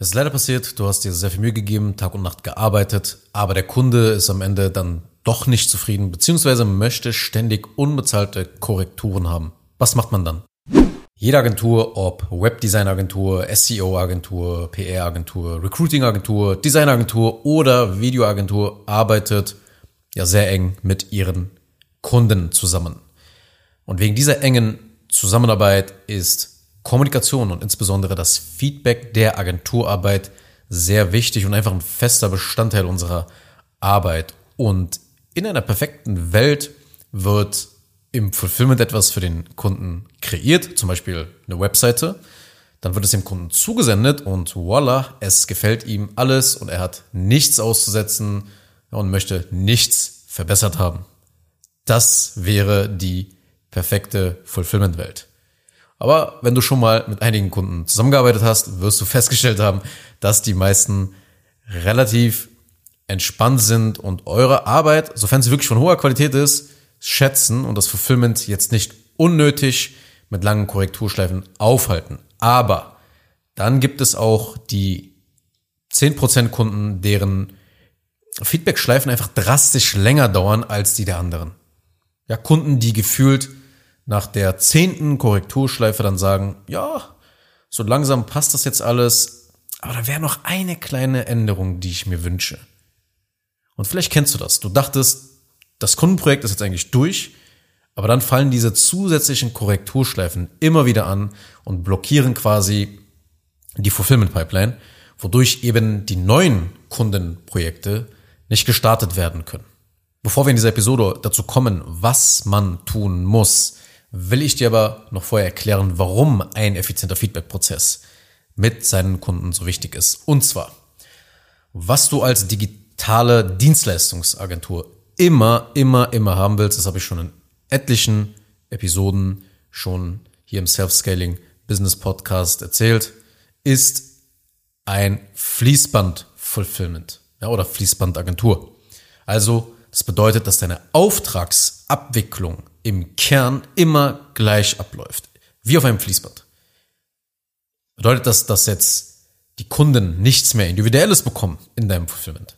Es ist leider passiert, du hast dir sehr viel Mühe gegeben, Tag und Nacht gearbeitet, aber der Kunde ist am Ende dann doch nicht zufrieden, beziehungsweise möchte ständig unbezahlte Korrekturen haben. Was macht man dann? Jede Agentur, ob Webdesign-Agentur, SEO-Agentur, PR-Agentur, Recruiting-Agentur, Design-Agentur oder Video-Agentur, arbeitet ja sehr eng mit ihren Kunden zusammen. Und wegen dieser engen Zusammenarbeit ist Kommunikation und insbesondere das Feedback der Agenturarbeit sehr wichtig und einfach ein fester Bestandteil unserer Arbeit. Und in einer perfekten Welt wird im Fulfillment etwas für den Kunden kreiert, zum Beispiel eine Webseite. Dann wird es dem Kunden zugesendet und voila, es gefällt ihm alles und er hat nichts auszusetzen und möchte nichts verbessert haben. Das wäre die perfekte Fulfillment-Welt. Aber wenn du schon mal mit einigen Kunden zusammengearbeitet hast, wirst du festgestellt haben, dass die meisten relativ entspannt sind und eure Arbeit, sofern sie wirklich von hoher Qualität ist, schätzen und das Fulfillment jetzt nicht unnötig mit langen Korrekturschleifen aufhalten. Aber dann gibt es auch die 10% Kunden, deren Feedback-Schleifen einfach drastisch länger dauern als die der anderen. Ja, Kunden, die gefühlt nach der zehnten Korrekturschleife dann sagen, ja, so langsam passt das jetzt alles, aber da wäre noch eine kleine Änderung, die ich mir wünsche. Und vielleicht kennst du das. Du dachtest, das Kundenprojekt ist jetzt eigentlich durch, aber dann fallen diese zusätzlichen Korrekturschleifen immer wieder an und blockieren quasi die Fulfillment Pipeline, wodurch eben die neuen Kundenprojekte nicht gestartet werden können. Bevor wir in dieser Episode dazu kommen, was man tun muss, will ich dir aber noch vorher erklären, warum ein effizienter Feedback-Prozess mit seinen Kunden so wichtig ist. Und zwar, was du als digitale Dienstleistungsagentur immer, immer, immer haben willst, das habe ich schon in etlichen Episoden schon hier im Self-Scaling Business Podcast erzählt, ist ein Fließband-Fulfillment ja, oder Fließbandagentur. Also, das bedeutet, dass deine Auftragsabwicklung im Kern immer gleich abläuft. Wie auf einem Fließband. Bedeutet das, dass jetzt die Kunden nichts mehr Individuelles bekommen in deinem Fulfillment?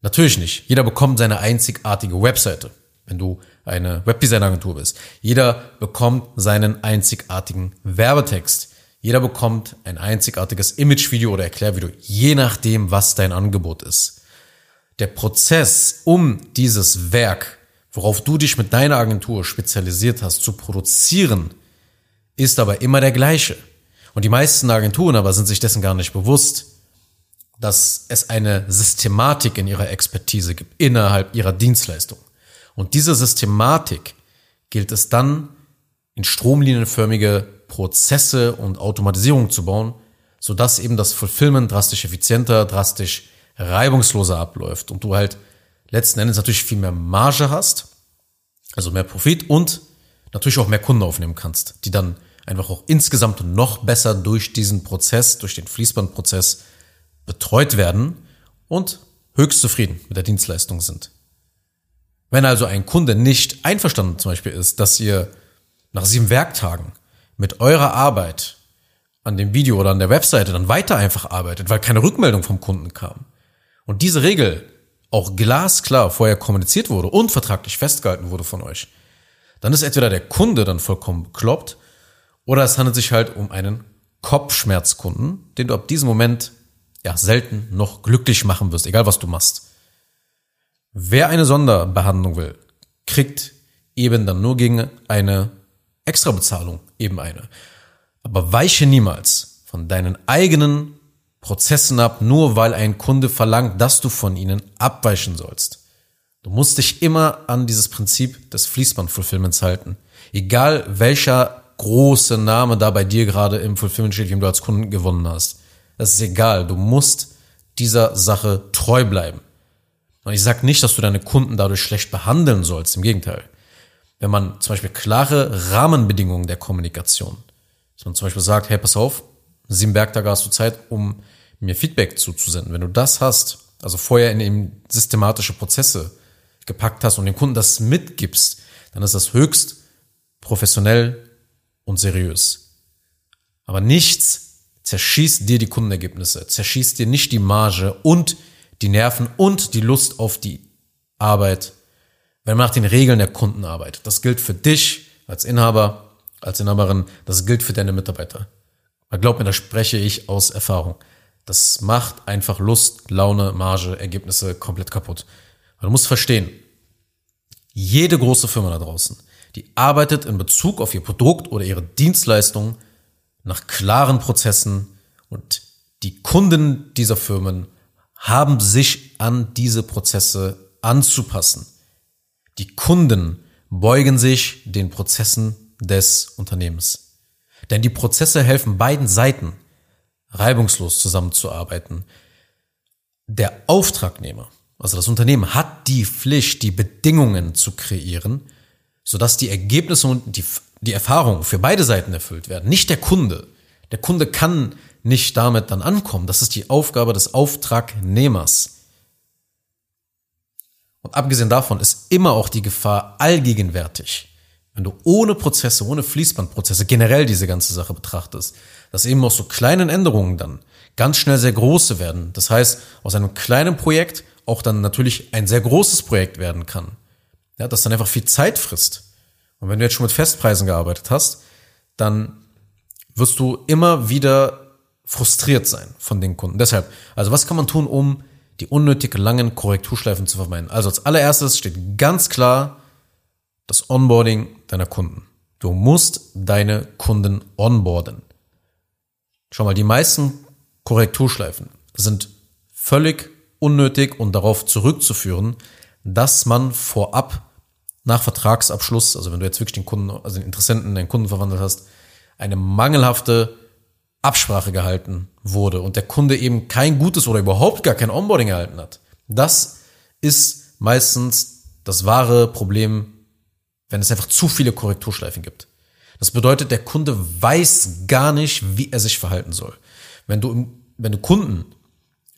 Natürlich nicht. Jeder bekommt seine einzigartige Webseite, wenn du eine Webdesign-Agentur bist. Jeder bekommt seinen einzigartigen Werbetext. Jeder bekommt ein einzigartiges Imagevideo oder Erklärvideo, je nachdem, was dein Angebot ist. Der Prozess, um dieses Werk worauf du dich mit deiner Agentur spezialisiert hast, zu produzieren, ist aber immer der gleiche. Und die meisten Agenturen aber sind sich dessen gar nicht bewusst, dass es eine Systematik in ihrer Expertise gibt, innerhalb ihrer Dienstleistung. Und diese Systematik gilt es dann in stromlinienförmige Prozesse und Automatisierung zu bauen, sodass eben das Fulfillment drastisch effizienter, drastisch reibungsloser abläuft und du halt letzten Endes natürlich viel mehr Marge hast, also mehr Profit und natürlich auch mehr Kunden aufnehmen kannst, die dann einfach auch insgesamt noch besser durch diesen Prozess, durch den Fließbandprozess betreut werden und höchst zufrieden mit der Dienstleistung sind. Wenn also ein Kunde nicht einverstanden zum Beispiel ist, dass ihr nach sieben Werktagen mit eurer Arbeit an dem Video oder an der Webseite dann weiter einfach arbeitet, weil keine Rückmeldung vom Kunden kam und diese Regel auch glasklar vorher kommuniziert wurde und vertraglich festgehalten wurde von euch, dann ist entweder der Kunde dann vollkommen bekloppt oder es handelt sich halt um einen Kopfschmerzkunden, den du ab diesem Moment ja selten noch glücklich machen wirst, egal was du machst. Wer eine Sonderbehandlung will, kriegt eben dann nur gegen eine Extrabezahlung eben eine. Aber weiche niemals von deinen eigenen Prozessen ab, nur weil ein Kunde verlangt, dass du von ihnen abweichen sollst. Du musst dich immer an dieses Prinzip des Fließband-Fulfillments halten. Egal welcher große Name da bei dir gerade im Fulfillment steht, den du als Kunden gewonnen hast. Das ist egal. Du musst dieser Sache treu bleiben. Und ich sage nicht, dass du deine Kunden dadurch schlecht behandeln sollst. Im Gegenteil. Wenn man zum Beispiel klare Rahmenbedingungen der Kommunikation, dass man zum Beispiel sagt, hey, pass auf, sieben Werktage hast du Zeit, um mir Feedback zuzusenden. Wenn du das hast, also vorher in eben systematische Prozesse gepackt hast und dem Kunden das mitgibst, dann ist das höchst professionell und seriös. Aber nichts zerschießt dir die Kundenergebnisse, zerschießt dir nicht die Marge und die Nerven und die Lust auf die Arbeit, wenn man nach den Regeln der Kunden arbeitet. Das gilt für dich als Inhaber, als Inhaberin, das gilt für deine Mitarbeiter. Aber glaub mir, da spreche ich aus Erfahrung. Das macht einfach Lust, Laune, Marge, Ergebnisse komplett kaputt. du musst verstehen, jede große Firma da draußen, die arbeitet in Bezug auf ihr Produkt oder ihre Dienstleistung nach klaren Prozessen und die Kunden dieser Firmen haben sich an diese Prozesse anzupassen. Die Kunden beugen sich den Prozessen des Unternehmens. Denn die Prozesse helfen beiden Seiten reibungslos zusammenzuarbeiten. Der Auftragnehmer, also das Unternehmen, hat die Pflicht, die Bedingungen zu kreieren, sodass die Ergebnisse und die, die Erfahrungen für beide Seiten erfüllt werden. Nicht der Kunde. Der Kunde kann nicht damit dann ankommen. Das ist die Aufgabe des Auftragnehmers. Und abgesehen davon ist immer auch die Gefahr allgegenwärtig, wenn du ohne Prozesse, ohne Fließbandprozesse generell diese ganze Sache betrachtest, dass eben aus so kleinen Änderungen dann ganz schnell sehr große werden. Das heißt, aus einem kleinen Projekt auch dann natürlich ein sehr großes Projekt werden kann. Ja, das dann einfach viel Zeit frisst. Und wenn du jetzt schon mit Festpreisen gearbeitet hast, dann wirst du immer wieder frustriert sein von den Kunden. Deshalb, also was kann man tun, um die unnötig langen Korrekturschleifen zu vermeiden? Also als allererstes steht ganz klar das Onboarding deiner Kunden. Du musst deine Kunden onboarden. Schau mal, die meisten Korrekturschleifen sind völlig unnötig und darauf zurückzuführen, dass man vorab nach Vertragsabschluss, also wenn du jetzt wirklich den Kunden, also den Interessenten in einen Kunden verwandelt hast, eine mangelhafte Absprache gehalten wurde und der Kunde eben kein gutes oder überhaupt gar kein Onboarding erhalten hat. Das ist meistens das wahre Problem, wenn es einfach zu viele Korrekturschleifen gibt. Das bedeutet, der Kunde weiß gar nicht, wie er sich verhalten soll. Wenn du, wenn du Kunden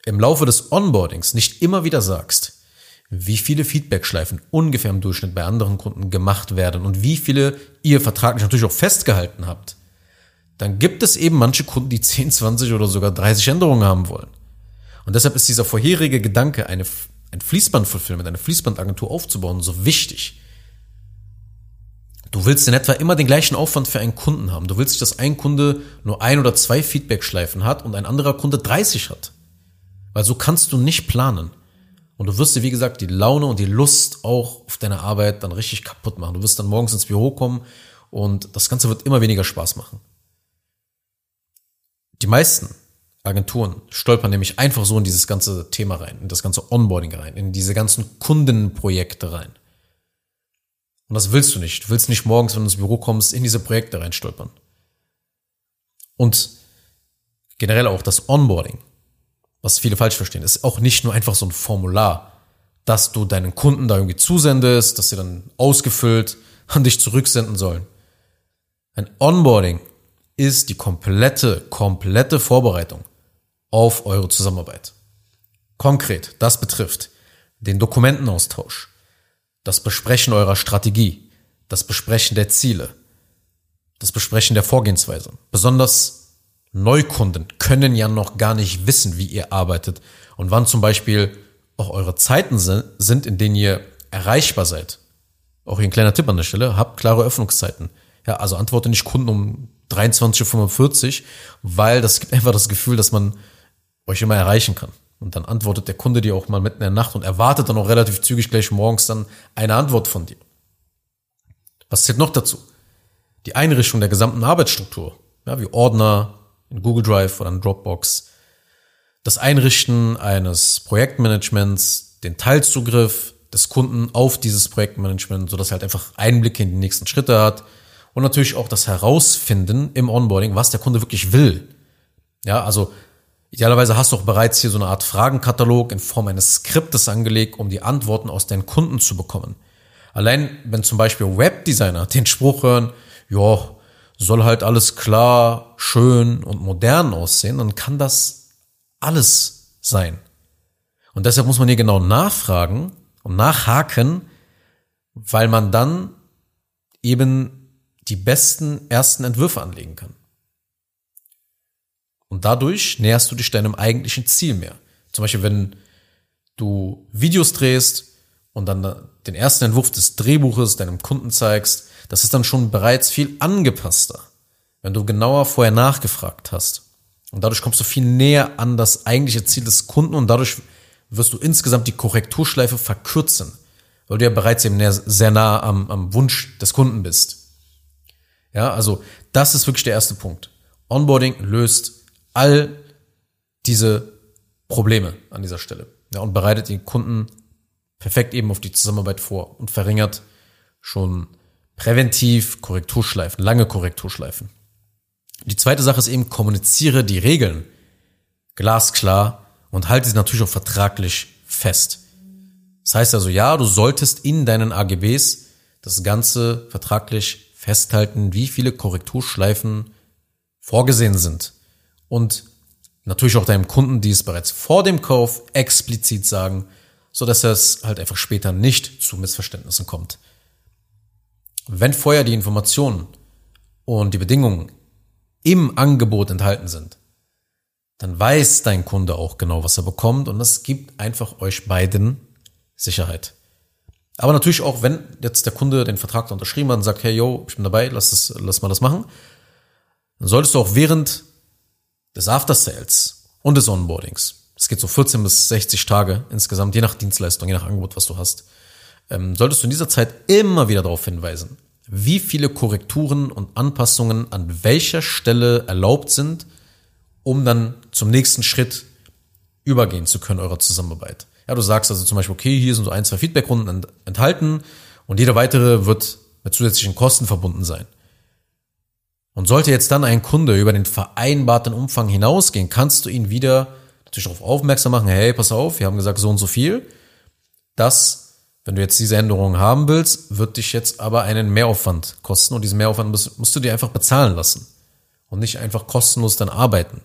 im Laufe des Onboardings nicht immer wieder sagst, wie viele Feedbackschleifen ungefähr im Durchschnitt bei anderen Kunden gemacht werden und wie viele ihr vertraglich natürlich auch festgehalten habt, dann gibt es eben manche Kunden, die 10, 20 oder sogar 30 Änderungen haben wollen. Und deshalb ist dieser vorherige Gedanke, eine, ein Fließbandfulfillment, eine Fließbandagentur aufzubauen, so wichtig. Du willst in etwa immer den gleichen Aufwand für einen Kunden haben. Du willst nicht, dass ein Kunde nur ein oder zwei Feedbackschleifen hat und ein anderer Kunde 30 hat. Weil so kannst du nicht planen. Und du wirst dir, wie gesagt, die Laune und die Lust auch auf deine Arbeit dann richtig kaputt machen. Du wirst dann morgens ins Büro kommen und das Ganze wird immer weniger Spaß machen. Die meisten Agenturen stolpern nämlich einfach so in dieses ganze Thema rein, in das ganze Onboarding rein, in diese ganzen Kundenprojekte rein. Und das willst du nicht. Du willst nicht morgens, wenn du ins Büro kommst, in diese Projekte reinstolpern. Und generell auch das Onboarding, was viele falsch verstehen, ist auch nicht nur einfach so ein Formular, dass du deinen Kunden da irgendwie zusendest, dass sie dann ausgefüllt an dich zurücksenden sollen. Ein Onboarding ist die komplette, komplette Vorbereitung auf eure Zusammenarbeit. Konkret, das betrifft den Dokumentenaustausch, das Besprechen eurer Strategie, das Besprechen der Ziele, das Besprechen der Vorgehensweise. Besonders Neukunden können ja noch gar nicht wissen, wie ihr arbeitet und wann zum Beispiel auch eure Zeiten sind, in denen ihr erreichbar seid. Auch hier ein kleiner Tipp an der Stelle, habt klare Öffnungszeiten. Ja, also antworte nicht Kunden um 23.45 Uhr, weil das gibt einfach das Gefühl, dass man euch immer erreichen kann. Und dann antwortet der Kunde dir auch mal mitten in der Nacht und erwartet dann auch relativ zügig gleich morgens dann eine Antwort von dir. Was zählt noch dazu? Die Einrichtung der gesamten Arbeitsstruktur, ja, wie Ordner in Google Drive oder in Dropbox, das Einrichten eines Projektmanagements, den Teilzugriff des Kunden auf dieses Projektmanagement, sodass er halt einfach Einblicke in die nächsten Schritte hat und natürlich auch das Herausfinden im Onboarding, was der Kunde wirklich will. Ja, also Idealerweise hast du auch bereits hier so eine Art Fragenkatalog in Form eines Skriptes angelegt, um die Antworten aus deinen Kunden zu bekommen. Allein wenn zum Beispiel Webdesigner den Spruch hören, ja, soll halt alles klar, schön und modern aussehen, dann kann das alles sein. Und deshalb muss man hier genau nachfragen und nachhaken, weil man dann eben die besten ersten Entwürfe anlegen kann. Und dadurch näherst du dich deinem eigentlichen Ziel mehr. Zum Beispiel, wenn du Videos drehst und dann den ersten Entwurf des Drehbuches deinem Kunden zeigst, das ist dann schon bereits viel angepasster, wenn du genauer vorher nachgefragt hast. Und dadurch kommst du viel näher an das eigentliche Ziel des Kunden und dadurch wirst du insgesamt die Korrekturschleife verkürzen, weil du ja bereits eben sehr nah am, am Wunsch des Kunden bist. Ja, also das ist wirklich der erste Punkt. Onboarding löst all diese Probleme an dieser Stelle. Ja, und bereitet den Kunden perfekt eben auf die Zusammenarbeit vor und verringert schon präventiv Korrekturschleifen, lange Korrekturschleifen. Die zweite Sache ist eben, kommuniziere die Regeln glasklar und halte sie natürlich auch vertraglich fest. Das heißt also, ja, du solltest in deinen AGBs das Ganze vertraglich festhalten, wie viele Korrekturschleifen vorgesehen sind. Und natürlich auch deinem Kunden dies bereits vor dem Kauf explizit sagen, so dass es halt einfach später nicht zu Missverständnissen kommt. Wenn vorher die Informationen und die Bedingungen im Angebot enthalten sind, dann weiß dein Kunde auch genau, was er bekommt und das gibt einfach euch beiden Sicherheit. Aber natürlich auch, wenn jetzt der Kunde den Vertrag unterschrieben hat und sagt, hey, yo, ich bin dabei, lass, das, lass mal das machen, dann solltest du auch während des After Sales und des Onboardings, es geht so 14 bis 60 Tage insgesamt, je nach Dienstleistung, je nach Angebot, was du hast, ähm, solltest du in dieser Zeit immer wieder darauf hinweisen, wie viele Korrekturen und Anpassungen an welcher Stelle erlaubt sind, um dann zum nächsten Schritt übergehen zu können eurer Zusammenarbeit. Ja, du sagst also zum Beispiel, okay, hier sind so ein, zwei Feedbackrunden enthalten und jeder weitere wird mit zusätzlichen Kosten verbunden sein. Und sollte jetzt dann ein Kunde über den vereinbarten Umfang hinausgehen, kannst du ihn wieder natürlich darauf aufmerksam machen, hey, pass auf, wir haben gesagt so und so viel. Das wenn du jetzt diese Änderungen haben willst, wird dich jetzt aber einen Mehraufwand kosten und diesen Mehraufwand musst, musst du dir einfach bezahlen lassen und nicht einfach kostenlos dann arbeiten.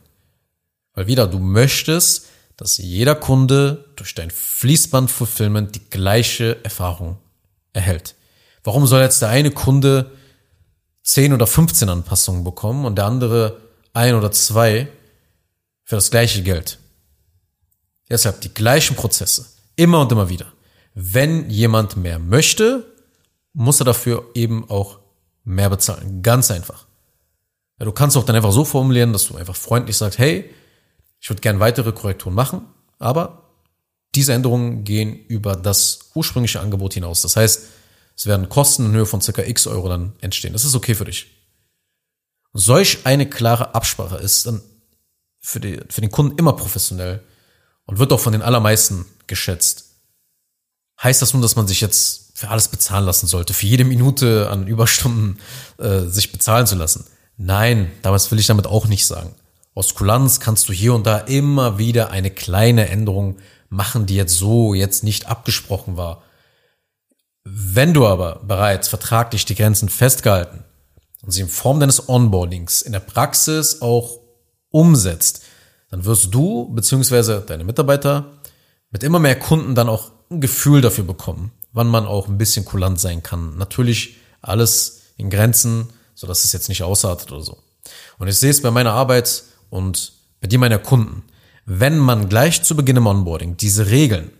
Weil wieder, du möchtest, dass jeder Kunde durch dein Fließband-Fulfillment die gleiche Erfahrung erhält. Warum soll jetzt der eine Kunde 10 oder 15 Anpassungen bekommen und der andere ein oder zwei für das gleiche Geld? Deshalb die gleichen Prozesse. Immer und immer wieder. Wenn jemand mehr möchte, muss er dafür eben auch mehr bezahlen. Ganz einfach. Ja, du kannst auch dann einfach so formulieren, dass du einfach freundlich sagst, hey, ich würde gern weitere Korrekturen machen, aber diese Änderungen gehen über das ursprüngliche Angebot hinaus. Das heißt, es werden Kosten in Höhe von circa x Euro dann entstehen. Das ist okay für dich. Solch eine klare Absprache ist dann für, die, für den Kunden immer professionell und wird auch von den allermeisten geschätzt. Heißt das nun, dass man sich jetzt für alles bezahlen lassen sollte, für jede Minute an Überstunden äh, sich bezahlen zu lassen? Nein, damals will ich damit auch nicht sagen. Aus Kulanz kannst du hier und da immer wieder eine kleine Änderung machen, die jetzt so jetzt nicht abgesprochen war. Wenn du aber bereits vertraglich die Grenzen festgehalten und sie in Form deines Onboardings in der Praxis auch umsetzt, dann wirst du bzw. deine Mitarbeiter mit immer mehr Kunden dann auch ein Gefühl dafür bekommen, wann man auch ein bisschen kulant sein kann. Natürlich alles in Grenzen, so dass es jetzt nicht ausartet oder so. Und ich sehe es bei meiner Arbeit und bei dir meiner Kunden. Wenn man gleich zu Beginn im Onboarding diese Regeln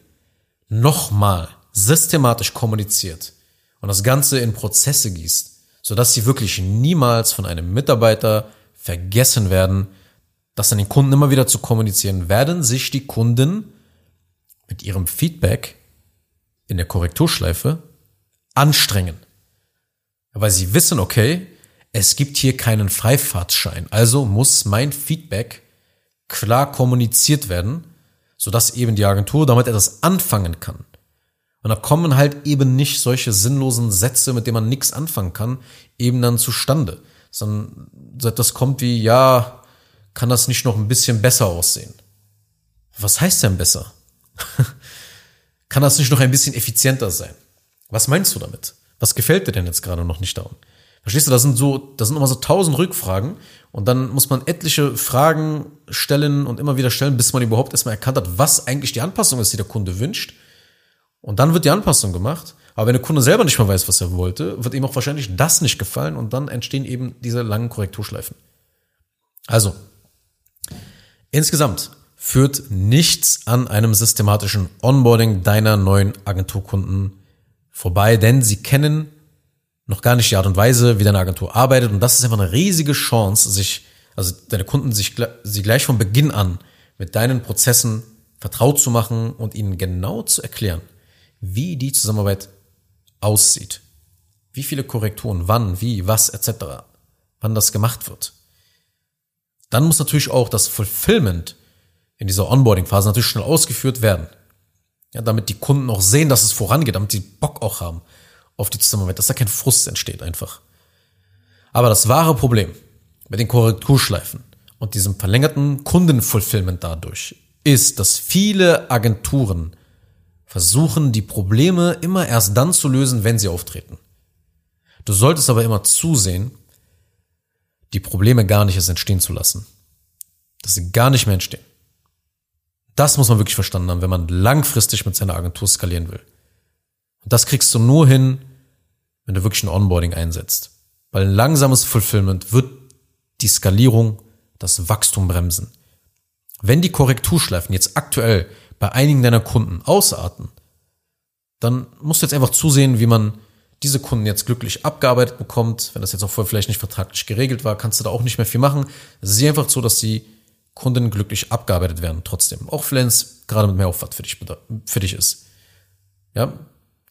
nochmal systematisch kommuniziert und das Ganze in Prozesse gießt, sodass sie wirklich niemals von einem Mitarbeiter vergessen werden, das an den Kunden immer wieder zu kommunizieren, werden sich die Kunden mit ihrem Feedback in der Korrekturschleife anstrengen. Weil sie wissen, okay, es gibt hier keinen Freifahrtschein, also muss mein Feedback klar kommuniziert werden, sodass eben die Agentur damit etwas anfangen kann. Und da kommen halt eben nicht solche sinnlosen Sätze, mit denen man nichts anfangen kann, eben dann zustande. Sondern das kommt wie, ja, kann das nicht noch ein bisschen besser aussehen? Was heißt denn besser? Kann das nicht noch ein bisschen effizienter sein? Was meinst du damit? Was gefällt dir denn jetzt gerade noch nicht daran? Verstehst du, das sind so, das sind immer so tausend Rückfragen und dann muss man etliche Fragen stellen und immer wieder stellen, bis man überhaupt erstmal erkannt hat, was eigentlich die Anpassung ist, die der Kunde wünscht. Und dann wird die Anpassung gemacht. Aber wenn der Kunde selber nicht mehr weiß, was er wollte, wird ihm auch wahrscheinlich das nicht gefallen und dann entstehen eben diese langen Korrekturschleifen. Also, Insgesamt führt nichts an einem systematischen Onboarding deiner neuen Agenturkunden vorbei, denn sie kennen noch gar nicht die Art und Weise, wie deine Agentur arbeitet und das ist einfach eine riesige Chance, sich, also deine Kunden sich, sie gleich von Beginn an mit deinen Prozessen vertraut zu machen und ihnen genau zu erklären, wie die Zusammenarbeit aussieht. Wie viele Korrekturen, wann, wie, was etc. Wann das gemacht wird. Dann muss natürlich auch das Fulfillment in dieser Onboarding-Phase natürlich schnell ausgeführt werden. Ja, damit die Kunden auch sehen, dass es vorangeht, damit die Bock auch haben auf die Zusammenarbeit, dass da kein Frust entsteht einfach. Aber das wahre Problem mit den Korrekturschleifen und diesem verlängerten Kundenfulfillment dadurch ist, dass viele Agenturen versuchen, die Probleme immer erst dann zu lösen, wenn sie auftreten. Du solltest aber immer zusehen, die Probleme gar nicht erst entstehen zu lassen. Dass sie gar nicht mehr entstehen. Das muss man wirklich verstanden haben, wenn man langfristig mit seiner Agentur skalieren will. Und das kriegst du nur hin, wenn du wirklich ein Onboarding einsetzt. Weil ein langsames Fulfillment wird die Skalierung, das Wachstum bremsen. Wenn die Korrekturschleifen jetzt aktuell bei einigen deiner Kunden ausarten, dann musst du jetzt einfach zusehen, wie man diese Kunden jetzt glücklich abgearbeitet bekommt. Wenn das jetzt auch vorher vielleicht nicht vertraglich geregelt war, kannst du da auch nicht mehr viel machen. Sieh einfach so, dass die Kunden glücklich abgearbeitet werden trotzdem. Auch wenn es gerade mit mehr Aufwand für dich, für dich ist. Ja,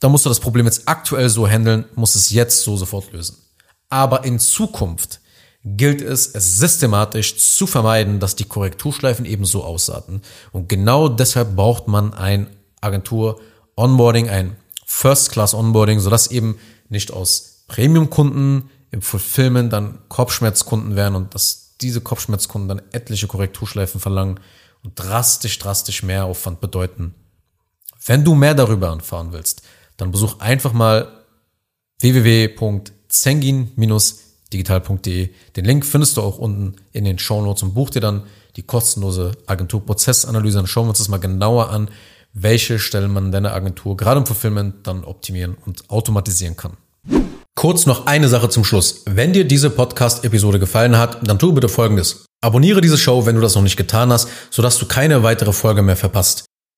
da musst du das Problem jetzt aktuell so handeln, musst es jetzt so sofort lösen. Aber in Zukunft gilt es, es systematisch zu vermeiden, dass die Korrekturschleifen eben so ausarten. Und genau deshalb braucht man ein Agentur-Onboarding, ein First-Class-Onboarding, sodass eben nicht aus Premium-Kunden im Fulfillment dann Kopfschmerzkunden werden und dass diese Kopfschmerzkunden dann etliche Korrekturschleifen verlangen und drastisch, drastisch mehr Aufwand bedeuten. Wenn du mehr darüber erfahren willst, dann besuch einfach mal www.zengin-digital.de. Den Link findest du auch unten in den Show Notes und buch dir dann die kostenlose Agenturprozessanalyse. Dann schauen wir uns das mal genauer an, welche Stellen man in deiner Agentur gerade im Fulfillment dann optimieren und automatisieren kann. Kurz noch eine Sache zum Schluss. Wenn dir diese Podcast-Episode gefallen hat, dann tu bitte Folgendes. Abonniere diese Show, wenn du das noch nicht getan hast, sodass du keine weitere Folge mehr verpasst.